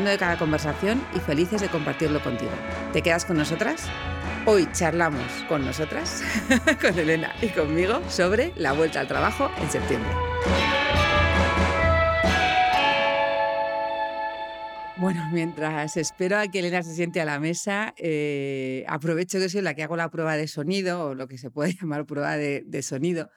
de cada conversación y felices de compartirlo contigo. ¿Te quedas con nosotras? Hoy charlamos con nosotras, con Elena y conmigo, sobre la vuelta al trabajo en septiembre. Bueno, mientras espero a que Elena se siente a la mesa, eh, aprovecho que soy la que hago la prueba de sonido, o lo que se puede llamar prueba de, sonido,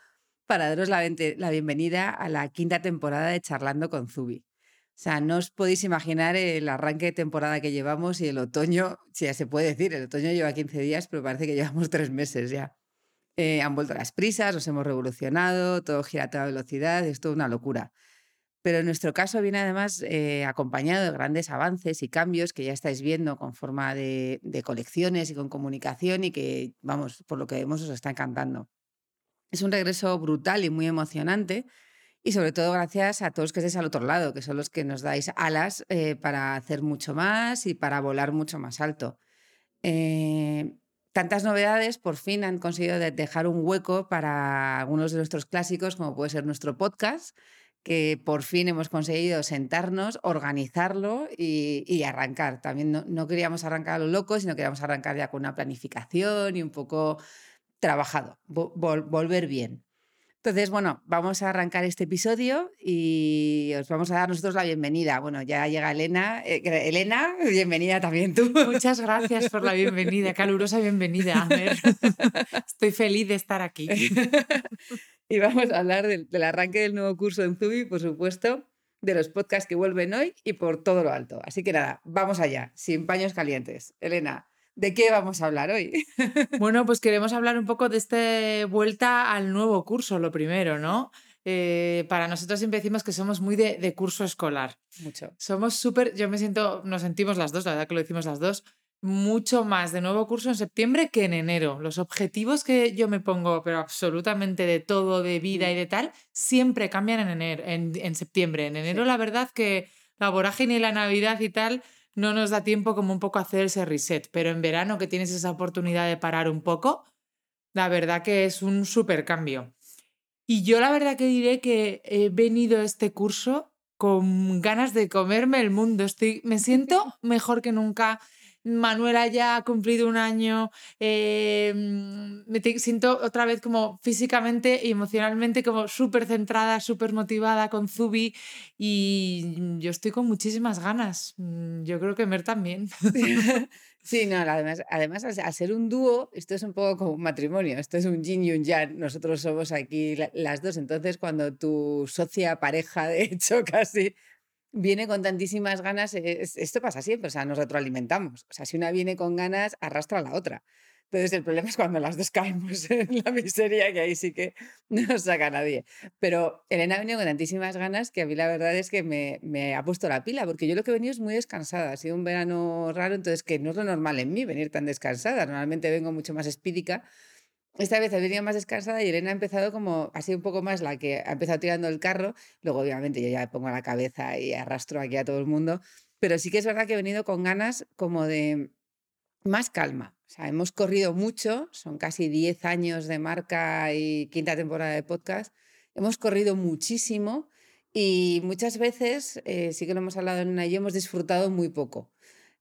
para daros la, la bienvenida a la quinta temporada de Charlando con Zubi. O sea, no os podéis imaginar el arranque de temporada que llevamos y el otoño, si ya se puede decir, el otoño lleva 15 días, pero parece que llevamos tres meses ya. Eh, han vuelto las prisas, nos hemos revolucionado, todo gira a toda velocidad, es toda una locura. Pero en nuestro caso viene además eh, acompañado de grandes avances y cambios que ya estáis viendo con forma de, de, colecciones y con comunicación y que, vamos, por lo que vemos os está encantando. Es un regreso brutal y muy emocionante y sobre todo gracias a todos que estéis al otro lado, que son los que nos dais alas eh, para hacer mucho más y para volar mucho más alto. Eh, tantas novedades por fin han conseguido dejar un hueco para algunos de nuestros clásicos, como puede ser nuestro podcast, que por fin hemos conseguido sentarnos, organizarlo y, arrancar. También no, queríamos arrancar a lo loco, sino queríamos arrancar ya con una planificación y un poco trabajado, volver bien. Entonces, bueno, vamos a arrancar este episodio y os vamos a dar nosotros la bienvenida. Bueno, ya llega Elena. Eh, Elena, bienvenida también tú. Muchas gracias por la bienvenida, calurosa bienvenida. Estoy feliz de estar aquí. y vamos a hablar del, del arranque del nuevo curso en Zubi, por supuesto, de los podcasts que vuelven hoy y por todo lo alto. Así que nada, vamos allá, sin paños calientes. Elena, ¿De qué vamos a hablar hoy? Bueno, pues queremos hablar un poco de esta vuelta al nuevo curso, lo primero, ¿no? Eh, para nosotros siempre decimos que somos muy de, curso escolar. Mucho. Somos súper, yo me siento, nos sentimos las dos, la verdad que lo decimos las dos, mucho más de nuevo curso en septiembre que en enero. Los objetivos que yo me pongo, pero absolutamente de todo, de vida y de tal, siempre cambian en enero, en, septiembre. En enero, la verdad que la vorágine y la Navidad y tal no nos da tiempo como un poco hacer ese reset, pero en verano que tienes esa oportunidad de parar un poco, la verdad que es un súper cambio. Y yo la verdad que diré que he venido a este curso con ganas de comerme el mundo. Estoy, me siento mejor que nunca. Manuela ya ha cumplido un año, eh, me siento otra vez como físicamente y emocionalmente como súper centrada, súper motivada con Zubi y yo estoy con muchísimas ganas. Mm, yo creo que Mer también. Sí, no, además, además al ser un dúo, esto es un poco como un matrimonio, esto es un yin y un yang, nosotros somos aquí las dos, entonces cuando tu socia, pareja, de hecho casi, viene con tantísimas ganas, esto pasa siempre, o sea, nos retroalimentamos. O sea, si una viene con ganas, arrastra a la otra. Entonces el problema es cuando las dos caemos en la miseria, que ahí sí que no nos saca nadie. Pero Elena ha venido con tantísimas ganas que a mí la verdad es que me, me, ha puesto la pila, porque yo lo que he venido es muy descansada. Ha sido un verano raro, entonces que no es lo normal en mí venir tan descansada. Normalmente vengo mucho más espídica esta vez ha venido más descansada y Elena ha empezado como, ha sido un poco más la que ha empezado tirando el carro. Luego, obviamente, yo ya me pongo la cabeza y arrastro aquí a todo el mundo. Pero sí que es verdad que he venido con ganas como de más calma. O sea, hemos corrido mucho, son casi 10 años de marca y quinta temporada de podcast. Hemos corrido muchísimo y muchas veces, eh, sí que lo hemos hablado en una y hemos disfrutado muy poco.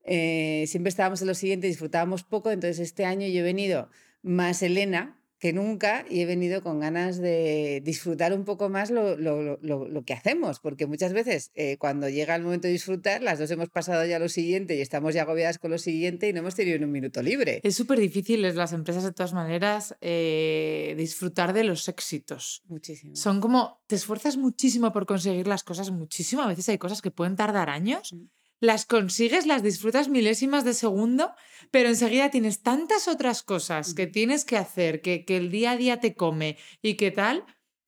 Eh, siempre estábamos en lo siguiente, disfrutábamos poco, entonces este año yo he venido más Elena que nunca y he venido con ganas de disfrutar un poco más lo, lo, lo, que hacemos, porque muchas veces eh, cuando llega el momento de disfrutar, las dos hemos pasado ya lo siguiente y estamos ya agobiadas con lo siguiente y no hemos tenido un minuto libre. Es súper difícil en las empresas de todas maneras eh, disfrutar de los éxitos. Muchísimo. Son como, te esfuerzas muchísimo por conseguir las cosas, muchísimo, a veces hay cosas que pueden tardar años. Mm las consigues, las disfrutas milésimas de segundo, pero enseguida tienes tantas otras cosas que tienes que hacer, que, que el día a día te come y qué tal.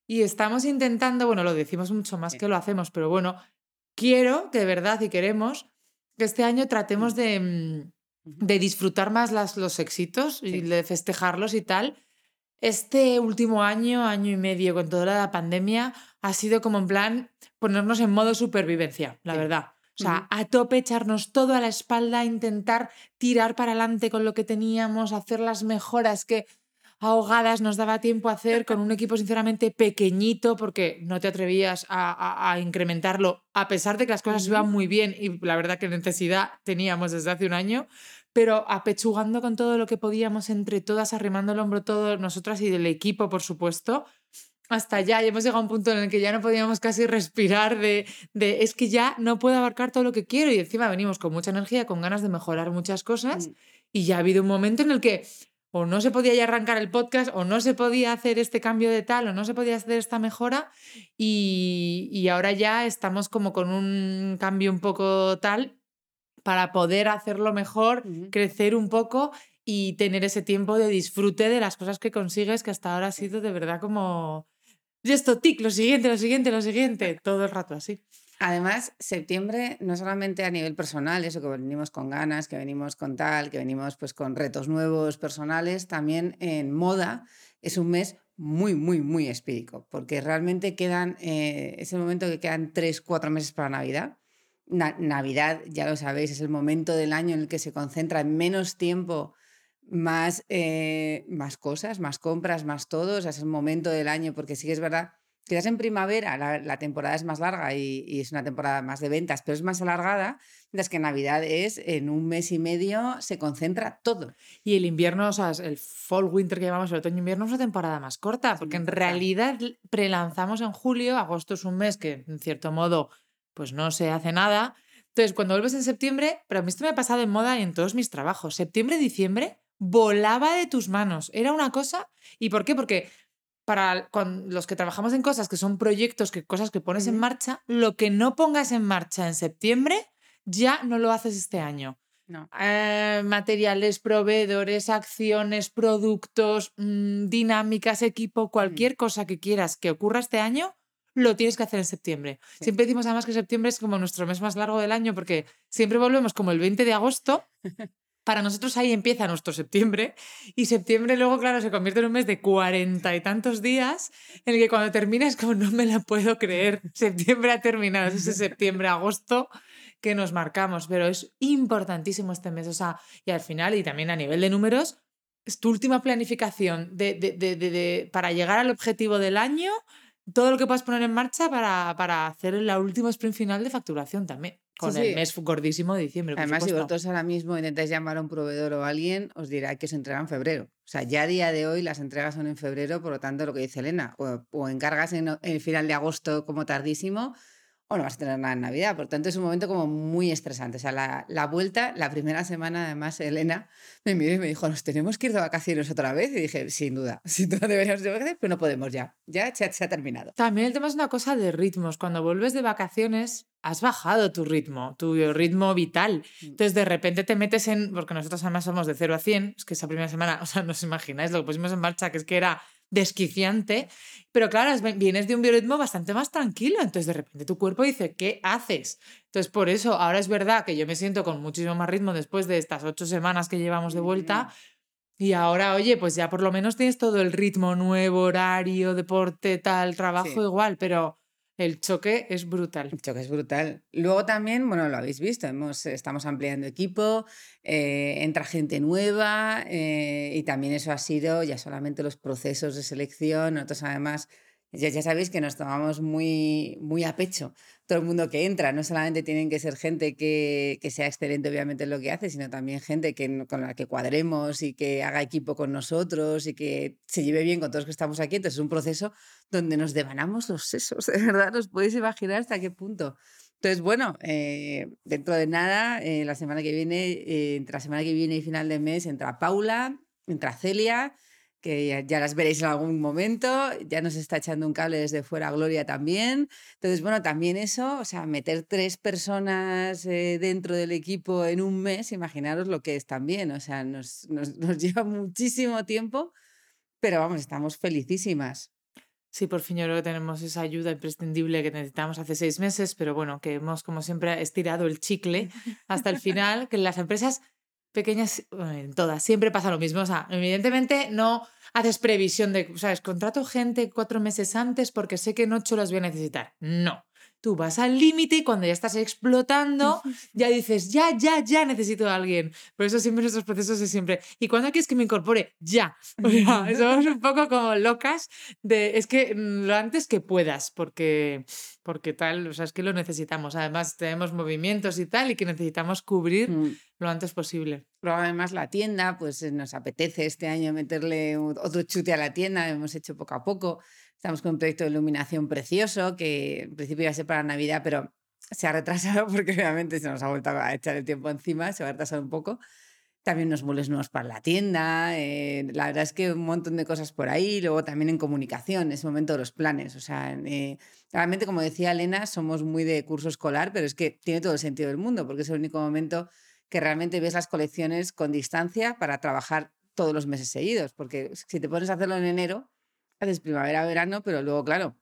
Y estamos intentando, bueno, lo decimos mucho más que lo hacemos, pero bueno, quiero que de verdad y queremos que este año tratemos de, mm, de disfrutar más las, los éxitos y de festejarlos y tal. Este último año, año y medio, con toda la pandemia, ha sido como en plan ponernos en modo supervivencia, la verdad. O sea, a tope, echarnos todo a la espalda, intentar tirar para adelante con lo que teníamos, hacer las mejoras que ahogadas nos daba tiempo a hacer con un equipo sinceramente pequeñito porque no te atrevías a, incrementarlo a pesar de que las cosas iban muy bien y la verdad que necesidad teníamos desde hace un año, pero apechugando con todo lo que podíamos entre todas, arrimando el hombro todos nosotras y del equipo, por supuesto. Hasta ya, y hemos llegado a un punto en el que ya no podíamos casi respirar de, de es que ya no puedo abarcar todo lo que quiero y encima venimos con mucha energía, con ganas de mejorar muchas cosas mm. y ya ha habido un momento en el que o no se podía ya arrancar el podcast, o no se podía hacer este cambio de tal, o no se podía hacer esta mejora, y, ahora ya estamos como con un cambio un poco tal para poder hacerlo mejor, crecer un poco y tener ese tiempo de disfrute de las cosas que consigues, que hasta ahora ha sido de verdad como... Y esto, tic, lo siguiente, lo siguiente, lo siguiente, todo el rato así. Además, septiembre no solamente a nivel personal, eso que venimos con ganas, que venimos con tal, que venimos pues con retos nuevos personales, también en moda es un mes muy, muy, muy espírico, porque realmente quedan, eh, es el momento que quedan tres, cuatro meses para Navidad. Navidad, ya lo sabéis, es el momento del año en el que se concentra en menos tiempo más, eh, más cosas, más compras, más todo. es el momento del año, porque sí que es verdad Quizás en primavera la, temporada es más larga y, es una temporada más de ventas, pero es más alargada, mientras que Navidad es en un mes y medio se concentra todo. Y el invierno, o sea, el fall winter que llamamos el otoño-invierno es una temporada más corta, porque en realidad prelanzamos en julio, agosto es un mes que en cierto modo pues no se hace nada. Entonces, cuando vuelves en septiembre, pero a mí esto me ha pasado en moda y en todos mis trabajos, septiembre, diciembre volaba de tus manos. Era una cosa. ¿Y por qué? Porque para los que trabajamos en cosas que son proyectos, que cosas que pones en marcha, lo que no pongas en marcha en septiembre ya no lo haces este año. No. Eh, materiales, proveedores, acciones, productos, mm, dinámicas, equipo, cualquier cosa que quieras que ocurra este año, lo tienes que hacer en septiembre. Siempre decimos además que septiembre es como nuestro mes más largo del año porque siempre volvemos como el 20 de agosto para nosotros ahí empieza nuestro septiembre y septiembre luego, claro, se convierte en un mes de cuarenta y tantos días en el que cuando termina es como no me la puedo creer, septiembre ha terminado, es ese septiembre-agosto que nos marcamos, pero es importantísimo este mes, o sea, y al final y también a nivel de números, es tu última planificación de, de, de, para llegar al objetivo del año, todo lo que puedas poner en marcha para, para hacer la última sprint final de facturación también. Con el mes gordísimo de diciembre. Además, si vosotros ahora mismo intentáis llamar a un proveedor o a alguien, os dirá que se entrega en febrero. O sea, ya a día de hoy las entregas son en febrero, por lo tanto, lo que dice Elena, o, encargas en el final de agosto como tardísimo, o no vas a tener nada en Navidad. Por tanto, es un momento como muy estresante. O sea, la, la, vuelta, la primera semana, además, Elena me miró y me dijo, ¿nos tenemos que ir de vacaciones otra vez? Y dije, sin duda, sin duda deberíamos ir de vacaciones, pero no podemos ya. Ya se ha, se ha terminado. También el tema es una cosa de ritmos. Cuando vuelves de vacaciones, has bajado tu ritmo, tu ritmo vital. Mm. Entonces, de repente te metes en, porque nosotros además somos de 0 a 100, es que esa primera semana, o sea, no os imagináis lo que pusimos en marcha, que es que era desquiciante, pero claro, vienes de un biorritmo bastante más tranquilo, entonces de repente tu cuerpo dice, ¿qué haces? Entonces por eso ahora es verdad que yo me siento con muchísimo más ritmo después de estas ocho semanas que llevamos de vuelta. Y ahora, oye, pues ya por lo menos tienes todo el ritmo nuevo, horario, deporte, tal, trabajo igual, pero el choque es brutal. El choque es brutal. Luego también, bueno, lo habéis visto, hemos, estamos ampliando equipo, eh, entra gente nueva eh, y también eso ha sido ya solamente los procesos de selección. Nosotros además ya, ya sabéis que nos tomamos muy, muy a pecho todo el mundo que entra. No solamente tienen que ser gente que, que sea excelente, obviamente, en lo que hace, sino también gente que, con la que cuadremos y que haga equipo con nosotros y que se lleve bien con todos los que estamos aquí. Entonces, es un proceso donde nos devanamos los sesos, de verdad. ¿Os podéis imaginar hasta qué punto? Entonces, bueno, eh, dentro de nada, eh, la semana que viene, eh, entre la semana que viene y final de mes, entra Paula, entra Celia que ya, las veréis en algún momento, ya nos está echando un cable desde fuera Gloria también. Entonces, bueno, también eso, o sea, meter tres personas eh, dentro del equipo en un mes, imaginaros lo que es también, o sea, nos, nos, nos lleva muchísimo tiempo, pero vamos, estamos felicísimas. Sí, por fin yo creo que tenemos esa ayuda imprescindible que necesitamos hace seis meses, pero bueno, que hemos como siempre estirado el chicle hasta el final, que las empresas pequeñas, en todas, siempre pasa lo mismo. O sea, evidentemente no haces previsión de, ¿sabes? Contrato gente cuatro meses antes porque sé que en ocho los voy a necesitar. No tú vas al límite y cuando ya estás explotando, ya dices, ya, ya, ya necesito a alguien. Por eso siempre nuestros procesos es siempre, ¿y cuándo quieres que me incorpore? Ya. O sea, somos un poco como locas de, es que mm, lo antes que puedas, porque, porque tal, o sea, es que lo necesitamos. Además, tenemos movimientos y tal, y que necesitamos cubrir mm. lo antes posible. Pero además la tienda, pues nos apetece este año meterle otro chute a la tienda, hemos hecho poco a poco. Estamos con un proyecto de iluminación precioso que en principio iba a ser para Navidad, pero se ha retrasado porque obviamente se nos ha vuelto a echar el tiempo encima, se va a retrasar un poco. También unos muebles nuevos para la tienda. Eh, la verdad es que un montón de cosas por ahí. Luego también en comunicación, es momento de los planes. O sea, eh, realmente, como decía Elena, somos muy de curso escolar, pero es que tiene todo el sentido del mundo, porque es el único momento que realmente ves las colecciones con distancia para trabajar todos los meses seguidos. Porque si te pones a hacerlo en enero, haces primavera, verano, pero luego, claro,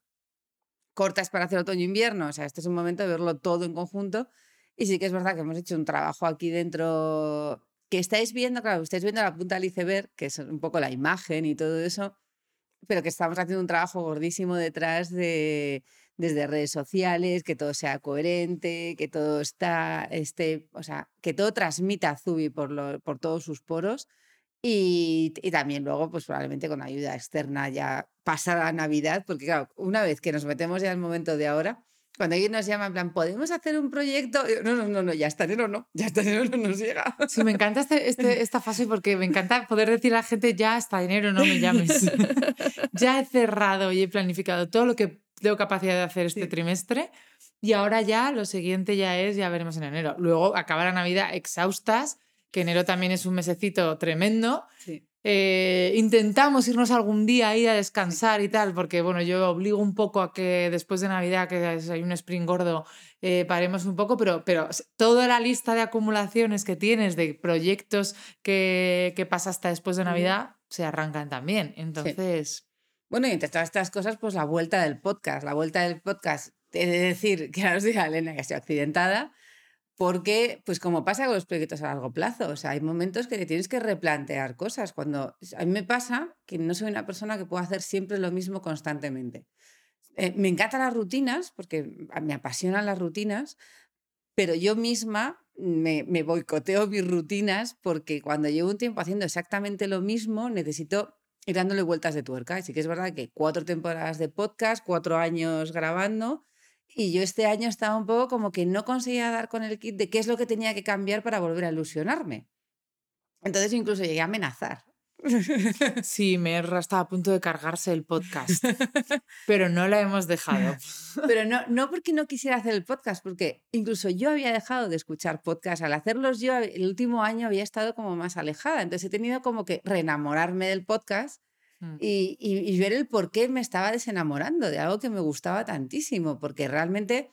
cortas para hacer otoño-invierno. O sea, este es un momento de verlo todo en conjunto. Y sí que es verdad que hemos hecho un trabajo aquí dentro que estáis viendo, claro, estáis viendo la punta del iceberg, que es un poco la imagen y todo eso, pero que estamos haciendo un trabajo gordísimo detrás de desde redes sociales, que todo sea coherente, que todo está, este, o sea, que todo transmita Zubi por todos sus poros y, también luego, pues probablemente con ayuda externa ya pasada Navidad, porque claro, una vez que nos metemos ya en el momento de ahora, cuando alguien nos llama en plan, ¿podemos hacer un proyecto? No, no, no, no, ya está enero no, ya está enero no nos llega. Sí, me encanta este, este, esta fase porque me encanta poder decir a la gente, ya hasta enero no me llames. ya he cerrado y he planificado todo lo que tengo capacidad de hacer este trimestre y ahora ya lo siguiente ya es, ya veremos en enero. Luego acaba la Navidad exhaustas que enero también es un mesecito tremendo. Eh, intentamos irnos algún día ahí a descansar y tal, porque bueno, yo obligo un poco a que después de Navidad, que hay un sprint gordo, eh, paremos un poco, pero, pero toda la lista de acumulaciones que tienes de proyectos que, que pasa hasta después de Navidad se arrancan también. Entonces. Bueno, y entre todas estas cosas, pues la vuelta del podcast. La vuelta del podcast, he de decir que ahora os diga Elena que ha sido accidentada porque, pues como pasa con los proyectos a largo plazo, o sea, hay momentos que tienes que replantear cosas. Cuando a mí me pasa que no soy una persona que pueda hacer siempre lo mismo constantemente. Eh, me encantan las rutinas, porque me apasionan las rutinas, pero yo misma me, me boicoteo mis rutinas porque cuando llevo un tiempo haciendo exactamente lo mismo, necesito ir dándole vueltas de tuerca. Así que es verdad que cuatro temporadas de podcast, cuatro años grabando, y yo este año estaba un poco como que no conseguía dar con el kit de qué es lo que tenía que cambiar para volver a ilusionarme. Entonces incluso llegué a amenazar. Sí, Merra estaba a punto de cargarse el podcast, pero no la hemos dejado. Pero no, no porque no quisiera hacer el podcast, porque incluso yo había dejado de escuchar podcast. Al hacerlos yo, el último año había estado como más alejada. Entonces he tenido como que reenamorarme del podcast Mm. y, ver el por qué me estaba desenamorando de algo que me gustaba tantísimo, porque realmente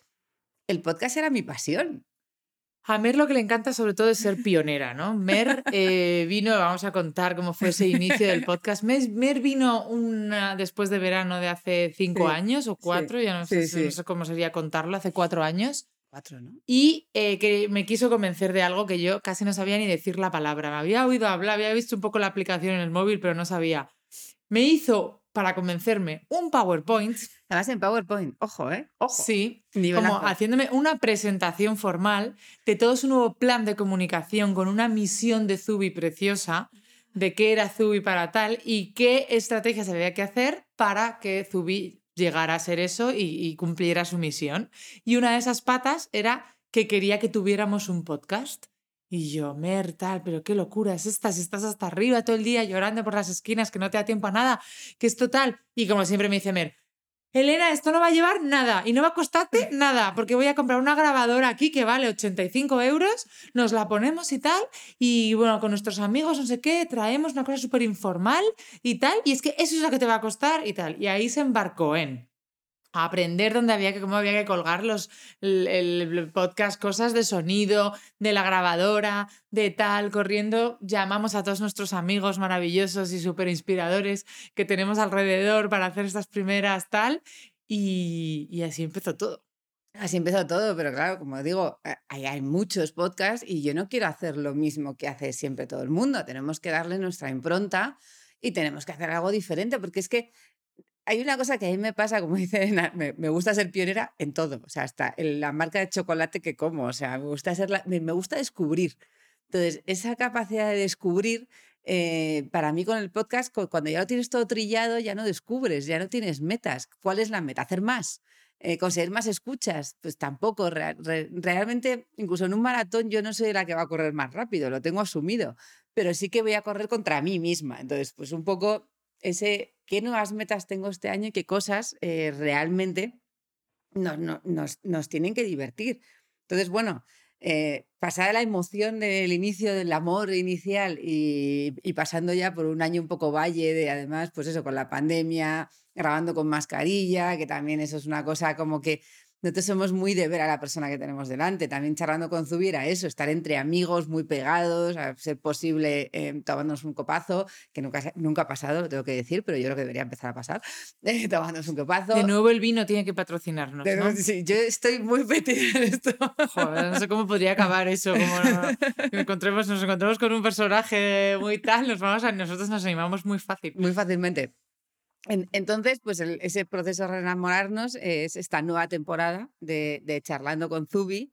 el podcast era mi pasión. A Mer lo que le encanta sobre todo es ser pionera, ¿no? Mer eh, vino, vamos a contar cómo fue ese inicio del podcast. Mer, vino una, después de verano de hace cinco años o cuatro, ya no sé, no sé, cómo sería contarlo, hace cuatro años. Cuatro, ¿no? Y eh, que me quiso convencer de algo que yo casi no sabía ni decir la palabra. Me había oído hablar, había visto un poco la aplicación en el móvil, pero no sabía me hizo para convencerme un PowerPoint. Además en PowerPoint, ojo, ¿eh? Ojo. Sí, como haciéndome una presentación formal de todo su nuevo plan de comunicación con una misión de Zubi preciosa, de qué era Zubi para tal y qué estrategias había que hacer para que Zubi llegara a ser eso y, y cumpliera su misión. Y una de esas patas era que quería que tuviéramos un podcast. Y yo, Mer, tal, pero qué locura es esta, si estás hasta arriba todo el día llorando por las esquinas, que no te da tiempo a nada, que es total. Y como siempre me dice Mer, Elena, esto no va a llevar nada y no va a costarte nada, porque voy a comprar una grabadora aquí que vale 85 euros, nos la ponemos y tal, y bueno, con nuestros amigos, no sé qué, traemos una cosa súper informal y tal, y es que eso es lo que te va a costar y tal. Y ahí se embarcó en aprender dónde había que, cómo había que colgar los, el, podcast, cosas de sonido, de la grabadora, de tal, corriendo. Llamamos a todos nuestros amigos maravillosos y súper inspiradores que tenemos alrededor para hacer estas primeras tal. Y, así empezó todo. Así empezó todo, pero claro, como digo, eh, hay, hay muchos podcasts y yo no quiero hacer lo mismo que hace siempre todo el mundo. Tenemos que darle nuestra impronta y tenemos que hacer algo diferente, porque es que hay una cosa que a mí me pasa, como dice me, me gusta ser pionera en todo, o sea, hasta en la marca de chocolate que como, o sea, me gusta, ser me, gusta descubrir. Entonces, esa capacidad de descubrir, eh, para mí con el podcast, cu- cuando ya lo tienes todo trillado, ya no descubres, ya no tienes metas. ¿Cuál es la meta? Hacer más. Eh, conseguir más escuchas, pues tampoco. Rea- re- realmente, incluso en un maratón, yo no soy la que va a correr más rápido, lo tengo asumido, pero sí que voy a correr contra mí misma. Entonces, pues un poco ese, ¿qué nuevas metas tengo este año y qué cosas eh, realmente nos, no- nos, nos tienen que divertir? Entonces, bueno, eh, pasada la emoción del inicio del amor inicial y, y pasando ya por un año un poco valle de además, pues eso, con la pandemia, grabando con mascarilla, que también eso es una cosa como que nosotros somos muy de ver a la persona que tenemos delante, también charlando con Zubiera, eso, estar entre amigos muy pegados, a ser posible eh, tomándonos un copazo, que nunca, nunca ha pasado, lo tengo que decir, pero yo creo que debería empezar a pasar, eh, tomándonos un copazo. De nuevo el vino tiene que patrocinarnos, ¿no? sí, yo estoy muy metida en esto. Joder, no sé cómo podría acabar eso. Como encontremos, nos encontramos con un personaje muy tal, nos vamos a, nosotros nos animamos muy fácil. Muy fácilmente. En- entonces, pues ese proceso de reenamorarnos es esta nueva temporada de, de Charlando con Zubi,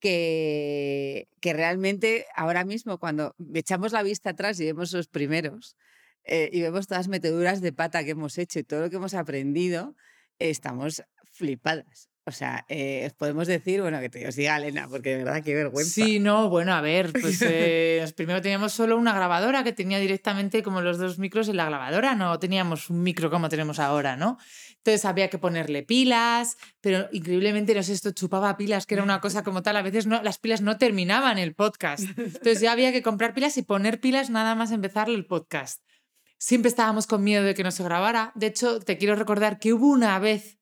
que, que realmente ahora mismo cuando echamos la vista atrás y vemos los primeros eh, y vemos todas las meteduras de pata que hemos hecho y todo lo que hemos aprendido, estamos flipadas. O sea, eh, os podemos decir, bueno, que te os diga Elena, porque de verdad qué vergüenza. Sí, no, bueno, a ver, pues eh, primero teníamos solo una grabadora que tenía directamente como los dos micros en la grabadora, no teníamos un micro como tenemos ahora, ¿no? Entonces había que ponerle pilas, pero increíblemente, no sé, esto chupaba pilas, que era una cosa como tal, a veces no, las pilas no terminaban el podcast. Entonces ya había que comprar pilas y poner pilas nada más empezar el podcast. Siempre estábamos con miedo de que no se grabara. De hecho, te quiero recordar que hubo una vez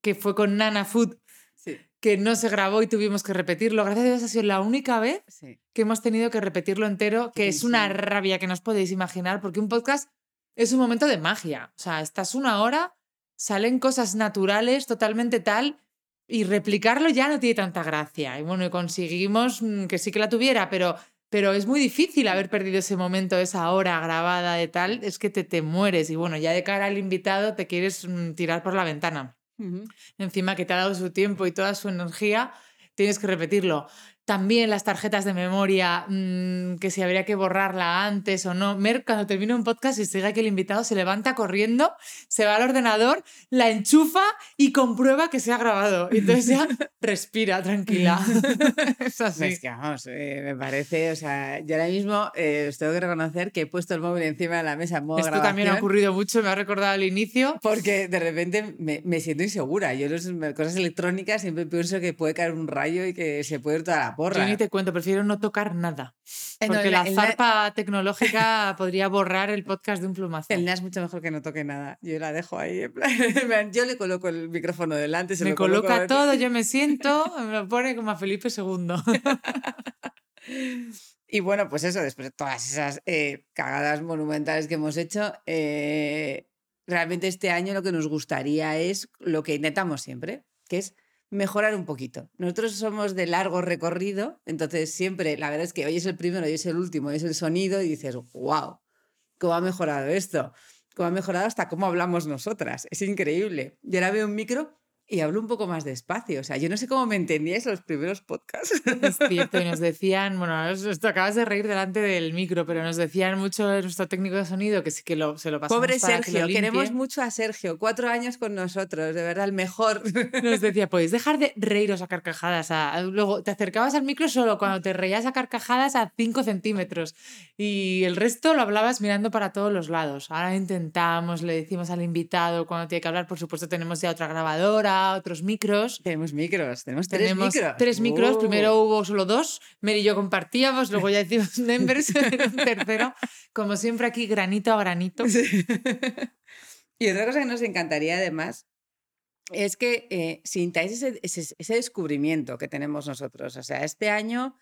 que fue con Nana Food Sí, que no se grabó y tuvimos que repetirlo. Gracias a Dios ha sido la única vez sí. que hemos tenido que repetirlo entero, que es una rabia que no os podéis imaginar, porque un podcast es un momento de magia. O sea, estás una hora, salen cosas naturales, totalmente tal, y replicarlo ya no tiene tanta gracia. Y bueno, conseguimos mm, que sí que la tuviera, pero, pero es muy difícil haber perdido ese momento, esa hora grabada de tal, es que te, te mueres. Y bueno, ya de cara al invitado te quieres mm, tirar por la ventana Encima que te ha dado su tiempo y toda su energía, tienes que repetirlo. También las tarjetas de memoria, mm, que si habría que borrarla antes o no. Mer, cuando termina un podcast y sigue que el invitado se levanta corriendo, se va al ordenador, la enchufa y comprueba que se ha grabado. Y entonces ya respira tranquila. es así. Es que vamos, eh, me parece, o sea, yo ahora mismo eh, os tengo que reconocer que he puesto el móvil encima de la mesa en modo Esto también ha ocurrido mucho, me ha recordado al inicio. Porque de repente me, me siento insegura. Yo las cosas electrónicas siempre pienso que puede caer un rayo y que se puede ir toda la Yo ni te cuento, prefiero no tocar nada. Eh, Porque la en la- zarpa tecnológica podría borrar el podcast de un plumazo. El NAS es mucho mejor que no toque nada. Yo la dejo ahí. en plan- yo le coloco el micrófono delante. Se me lo coloca todo, yo me siento, me lo pone como a Felipe II. Y bueno, pues eso, después de todas esas eh, cagadas monumentales que hemos hecho, eh, realmente este año lo que nos gustaría es lo que intentamos siempre, que es mejorar un poquito. Nosotros somos de largo recorrido, entonces siempre, la verdad es que hoy es el primero, hoy es el último, hoy es el sonido y dices, wow, ¿cómo ha mejorado esto? ¿Cómo ha mejorado hasta cómo hablamos nosotras? Es increíble. Yo ahora veo un micro y hablo un poco más despacio. O sea, yo no sé cómo me entendíais los primeros podcasts. Es cierto, y nos decían, bueno, es- esto acabas de reír delante del micro, pero nos decían mucho nuestro técnico de sonido que sí que lo, se lo pasamos Pobre para que lo Sergio, queremos limpie. mucho a Sergio. Cuatro años con nosotros, de verdad, el mejor. Nos decía, podéis dejar de reíros a carcajadas. a- Luego te acercabas al micro solo cuando te reías a carcajadas a 5 centímetros y el resto lo hablabas mirando para todos los lados. Ahora intentamos, le decimos al invitado cuando tiene que hablar, por supuesto tenemos ya otra grabadora, otros micros. tenemos micros, tenemos tres Tenemos micros. tres micros. Uh. Primero hubo solo dos, Mer y yo compartíamos, luego ya hicimos members en un tercero. Como siempre aquí, granito a granito. Sí. y otra cosa que nos encantaría además es que eh, sintáis ese, ese- ese descubrimiento que tenemos nosotros. O sea, este año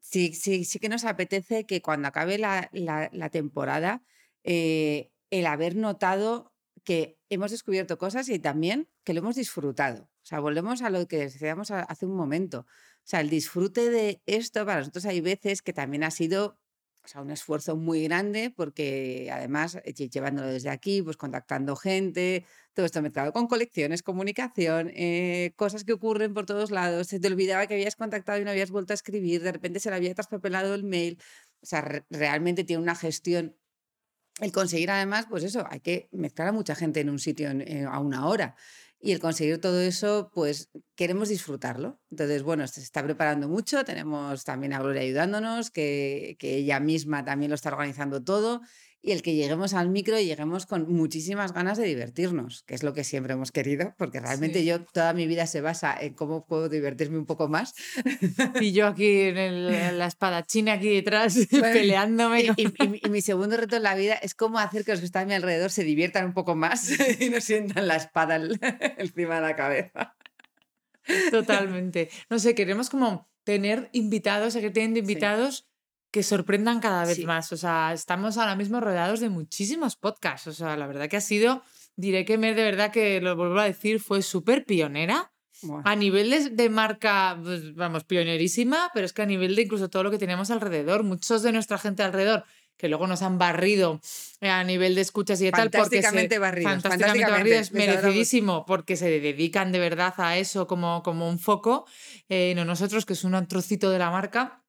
sí, sí, sí que nos apetece que cuando acabe la, la- la temporada, eh, el haber notado que hemos descubierto cosas y también que lo hemos disfrutado. O sea, volvemos a lo que decíamos hace un momento. O sea, el disfrute de esto para nosotros hay veces que también ha sido o sea, un esfuerzo muy grande porque además eh, lle- llevándolo desde aquí, pues contactando gente, todo esto mezclado con colecciones, comunicación, eh, cosas que ocurren por todos lados. Se te olvidaba que habías contactado y no habías vuelto a escribir, de repente se le había traspapelado el mail. O sea, re- realmente tiene una gestión. El conseguir además, pues eso, hay que mezclar a mucha gente en un sitio en- en- a una hora. Y el conseguir todo eso, pues queremos disfrutarlo. Entonces, bueno, se está preparando mucho. Tenemos también a Gloria ayudándonos, que ella misma también lo está organizando todo. Y el que lleguemos al micro y lleguemos con muchísimas ganas de divertirnos, que es lo que siempre hemos querido, porque realmente Sí. yo toda mi vida se basa en cómo puedo divertirme un poco más. Y yo aquí en, el- en la espadachina aquí detrás Bueno, peleándome. Y, y- y mi- y mi segundo reto en la vida es cómo hacer que los que están a mi alrededor se diviertan un poco más y no sientan la espada el- encima de la cabeza. Totalmente. No sé, queremos como tener invitados, seguir teniendo invitados que sorprendan cada vez Sí. más. O sea, estamos ahora mismo rodeados de muchísimos podcasts. O sea, la verdad que ha sido, diré que Mer, de verdad que lo vuelvo a decir, fue súper pionera. Buah. A nivel de, de marca, pues, vamos, pionerísima, pero es que a nivel de incluso todo lo que tenemos alrededor, muchos de nuestra gente alrededor, que luego nos han barrido eh, a nivel de escuchas y de tal, porque se- Fantásticamente barridos, fantásticamente barridos, adoramos. merecidísimo, porque se dedican de verdad a eso como, como un foco. Eh, no nosotros, que es un trocito de la marca.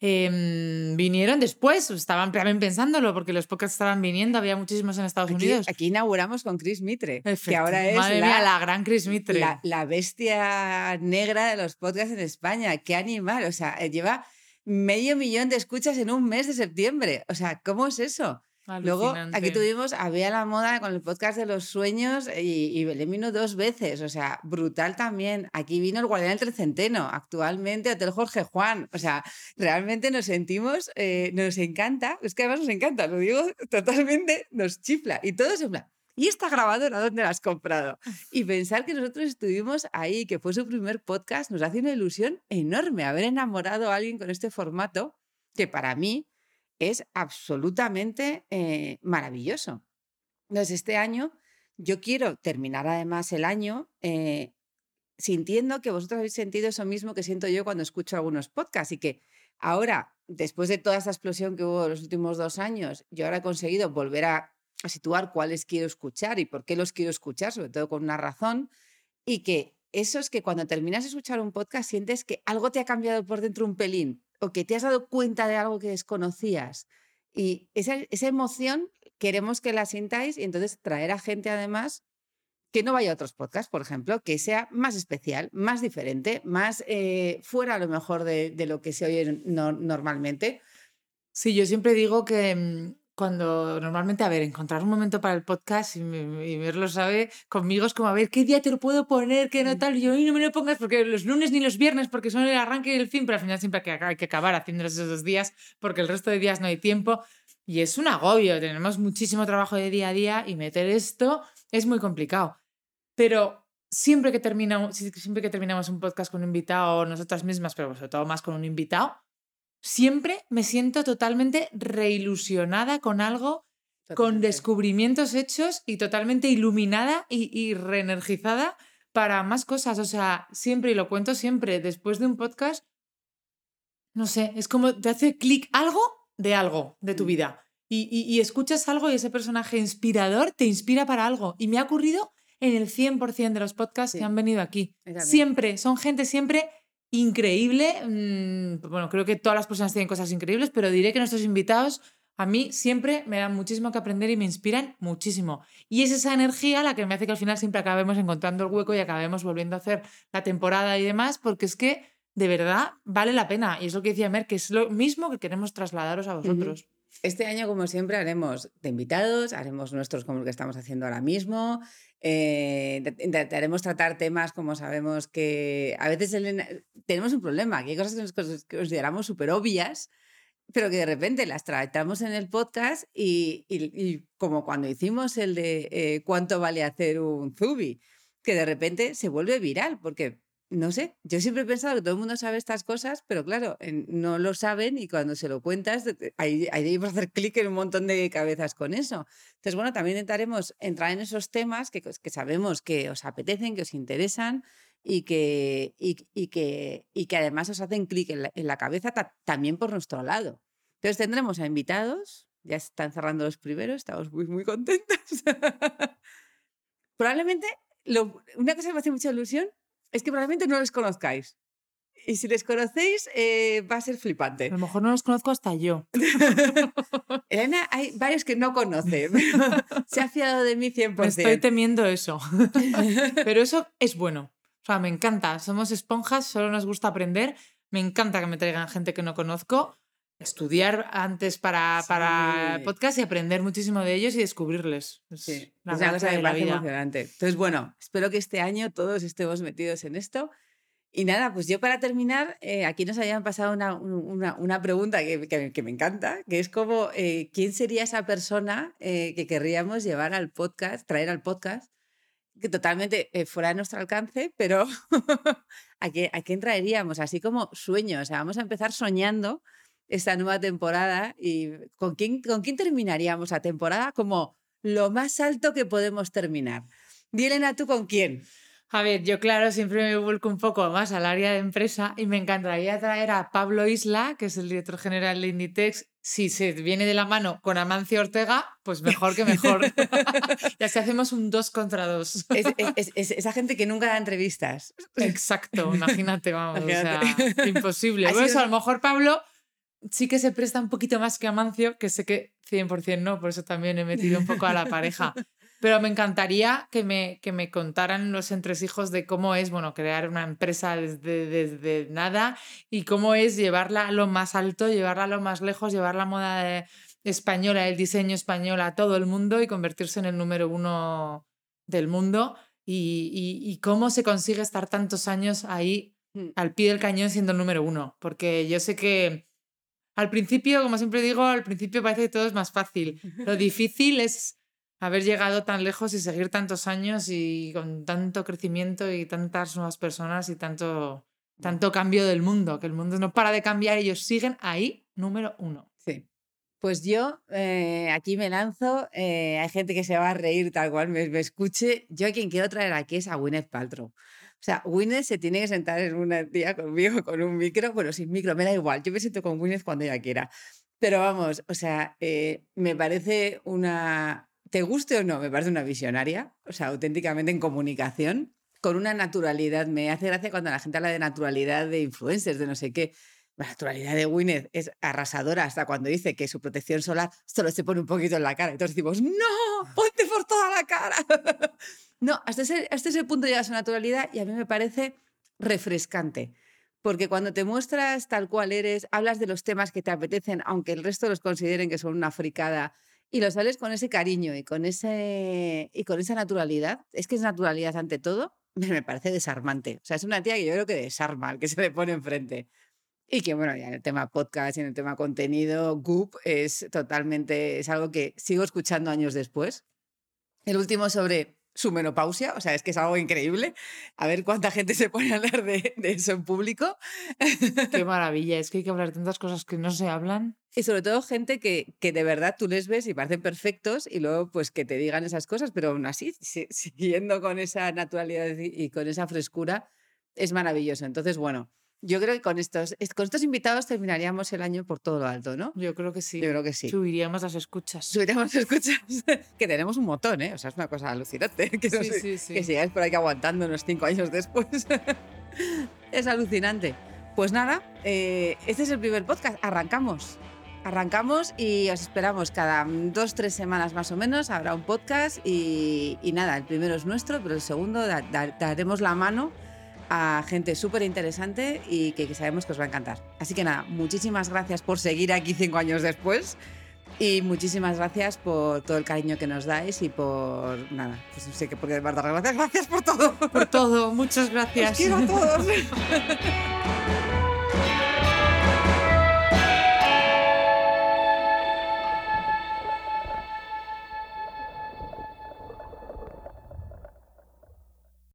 Em, vinieron después, estaban también pensándolo, porque los podcasts estaban viniendo, había muchísimos en Estados Aquí, Unidos. aquí inauguramos con Chris Mitre, que ahora es Madre la, mía, la gran Chris Mitre. la- la bestia negra de los podcasts en España. ¡Qué animal! O sea, eh, lleva medio millón de escuchas en un mes de septiembre. O sea, ¿cómo es eso? Luego, aquí tuvimos a Bea la Moda con el podcast de los sueños y, y Belén vino dos veces, o sea, brutal también. Aquí vino el Guardián del Trecenteno, actualmente Hotel Jorge Juan. O sea, realmente nos sentimos, eh, nos encanta, es que además nos encanta, lo digo totalmente, nos chifla. Y todo en plan, ¿y esta grabadora dónde la has comprado? Y pensar que nosotros estuvimos ahí, que fue su primer podcast, nos hace una ilusión enorme haber enamorado a alguien con este formato, que para mí es absolutamente eh, maravilloso. Entonces, este año yo quiero terminar además el año eh, sintiendo que vosotros habéis sentido eso mismo que siento yo cuando escucho algunos podcasts y que ahora, después de toda esta explosión que hubo los últimos dos años, yo ahora he conseguido volver a, a situar cuáles quiero escuchar y por qué los quiero escuchar, sobre todo con una razón, y que eso es que cuando terminas de escuchar un podcast sientes que algo te ha cambiado por dentro un pelín o que te has dado cuenta de algo que desconocías. Y esa, esa emoción queremos que la sintáis y entonces traer a gente además que no vaya a otros podcasts, por ejemplo, que sea más especial, más diferente, más eh, fuera a lo mejor de, de lo que se oye no- normalmente. Sí, yo siempre digo que mm, cuando normalmente, a ver, encontrar un momento para el podcast y, me- y Mer lo sabe, conmigo es como, a ver, ¿qué día te lo puedo poner? ¿Qué no Mm. tal? Y yo, "Ay, no me lo pongas porque los lunes ni los viernes, porque son el arranque y el fin, pero al final siempre hay que, acabar haciéndolos esos dos días porque el resto de días no hay tiempo. Y es un agobio, tenemos muchísimo trabajo de día a día y meter esto es muy complicado. Pero siempre que, terminamos, siempre que terminamos un podcast con un invitado, nosotras mismas, pero sobre todo más con un invitado, siempre me siento totalmente reilusionada con algo, con descubrimientos hechos y totalmente iluminada y, y reenergizada para más cosas. O sea, siempre, y lo cuento siempre, después de un podcast, no sé, es como te hace clic algo de algo de tu Mm. vida. Y, y- y escuchas algo y ese personaje inspirador te inspira para algo. Y me ha ocurrido en el 100% de los podcasts Sí. que han venido aquí. Siempre, son gente siempre increíble. mm, Bueno, creo que todas las personas tienen cosas increíbles, pero diré que nuestros invitados a mí siempre me dan muchísimo que aprender y me inspiran muchísimo. Y es esa energía la que me hace que al final siempre acabemos encontrando el hueco y acabemos volviendo a hacer la temporada y demás, porque es que de verdad vale la pena. Y es lo que decía Mer, que es lo mismo que queremos trasladaros a vosotros. Este año, como siempre, haremos de invitados, haremos nuestros como el que estamos haciendo ahora mismo. eh, int- intentaremos tratar temas como sabemos que a veces tenemos un problema, que hay cosas que nos consideramos súper obvias, pero que de repente las tratamos en el podcast y, y- y como cuando hicimos el de eh, cuánto vale hacer un Zubi, que de repente se vuelve viral, porque no sé, yo siempre he pensado que todo el mundo sabe estas cosas, pero claro, no lo saben y cuando se lo cuentas, ahí, ahí debemos hacer clic en un montón de cabezas con eso. Entonces, bueno, también intentaremos entrar en esos temas que, que sabemos que os apetecen, que os interesan y que, y, que, y que además os hacen clic en, la, cabeza también por nuestro lado. Entonces tendremos a invitados, ya están cerrando los primeros, estamos muy, muy contentos. probablemente, una cosa que me hace mucha ilusión es que probablemente no los conozcáis. Y si les conocéis, eh, va a ser flipante. A lo mejor no los conozco hasta yo. Elena, hay varios que no conoce. se ha fiado de mí 100%. estoy temiendo eso. pero eso es bueno. O sea, me encanta. Somos esponjas, solo nos gusta aprender. Me encanta que me traigan gente que no conozco. Estudiar antes para, para podcast y aprender muchísimo de ellos y descubrirles. sí, la es una cosa la vida. emocionante. Entonces, bueno, espero que este año todos estemos metidos en esto. Y nada, pues yo para terminar, eh, aquí nos habían pasado una, una, una pregunta que, que, me encanta, que es como, eh, ¿quién sería esa persona eh, que querríamos llevar al podcast, traer al podcast, que totalmente eh, fuera de nuestro alcance, pero ¿a, qué, ¿a quién traeríamos? Así como sueños, o sea, vamos a empezar soñando esta nueva temporada y ¿con quién, con quién terminaríamos la temporada como lo más alto que podemos terminar? Di, Elena, ¿tú con quién? A ver, yo claro, siempre me vuelco un poco más al área de empresa y me encantaría traer a Pablo Isla, que es el director general de Inditex. Si se viene de la mano con Amancio Ortega, pues mejor que mejor. ya si hacemos un dos contra dos. Es, esa gente que nunca da entrevistas. Exacto, imagínate, vamos, o sea, imposible. Por eso, a lo mejor Pablo sí que se presta un poquito más que Amancio, que sé que 100% no, por eso también he metido un poco a la pareja. Pero me encantaría que me, que me contaran los entresijos de cómo es, bueno, crear una empresa desde, desde nada y cómo es llevarla a lo más alto, llevarla a lo más lejos, llevar la moda española, el diseño español a todo el mundo y convertirse en el número uno del mundo. Y, y, cómo se consigue estar tantos años ahí mm. al pie del cañón siendo el número uno. Porque yo sé que al principio, como siempre digo, al principio parece que todo es más fácil. Lo difícil es haber llegado tan lejos y seguir tantos años y con tanto crecimiento y tantas nuevas personas y tanto, tanto cambio del mundo, que el mundo no para de cambiar, ellos siguen ahí, número uno. Sí. Pues yo eh, aquí me lanzo, eh, hay gente que se va a reír tal cual me, me, escuche. Yo a quien quiero traer aquí es a Gwyneth Paltrow. O sea, Gwyneth se tiene que sentar en una día conmigo con un micro, bueno, sin micro, me da igual, yo me siento con Gwyneth cuando ella quiera. Pero vamos, o sea, eh, me parece una, te guste o no, me parece una visionaria, o sea, auténticamente en comunicación, con una naturalidad. Me hace gracia cuando la gente habla de naturalidad de influencers, de no sé qué. La naturalidad de Gwyneth es arrasadora hasta cuando dice que su protección solar solo se pone un poquito en la cara. Entonces decimos, no, ponte por toda la cara. no, hasta ese, hasta ese punto llega su naturalidad y a mí me parece refrescante. Porque cuando te muestras tal cual eres, hablas de los temas que te apetecen, aunque el resto los consideren que son una fricada, y lo sales con ese cariño y con, ese, y con esa naturalidad. Es que es naturalidad ante todo. Me parece desarmante. O sea, es una tía que yo creo que desarma al que se le pone enfrente. Y que, bueno, ya en el tema podcast y en el tema contenido, Goop es totalmente, es algo que sigo escuchando años después. El último sobre su menopausia, o sea, es que es algo increíble. A ver cuánta gente se pone a hablar de, eso en público. Qué maravilla, es que hay que hablar de tantas cosas que no se hablan. Y sobre todo gente que, que de verdad tú les ves y parecen perfectos y luego pues que te digan esas cosas, pero aún así, siguiendo con esa naturalidad y con esa frescura, es maravilloso. Entonces, bueno, yo creo que con estos, con estos invitados terminaríamos el año por todo lo alto, ¿no? Yo creo que sí. Yo creo que sí. Subiríamos las escuchas. Subiríamos las escuchas. que tenemos un montón, ¿eh? O sea, es una cosa alucinante. Que, sí, sí, sí. que sigáis por aquí aguantando unos cinco años después. es alucinante. Pues nada, eh, este es el primer podcast. Arrancamos. Arrancamos y os esperamos cada dos, tres semanas más o menos. Habrá un podcast y, nada, el primero es nuestro, pero el segundo daremos la mano a gente súper interesante y que, sabemos que os va a encantar. Así que nada, muchísimas gracias por seguir aquí cinco años después y muchísimas gracias por todo el cariño que nos dais y por nada, pues no sé qué por qué dar gracias, gracias por todo. Por todo, muchas gracias. Os quiero a todos.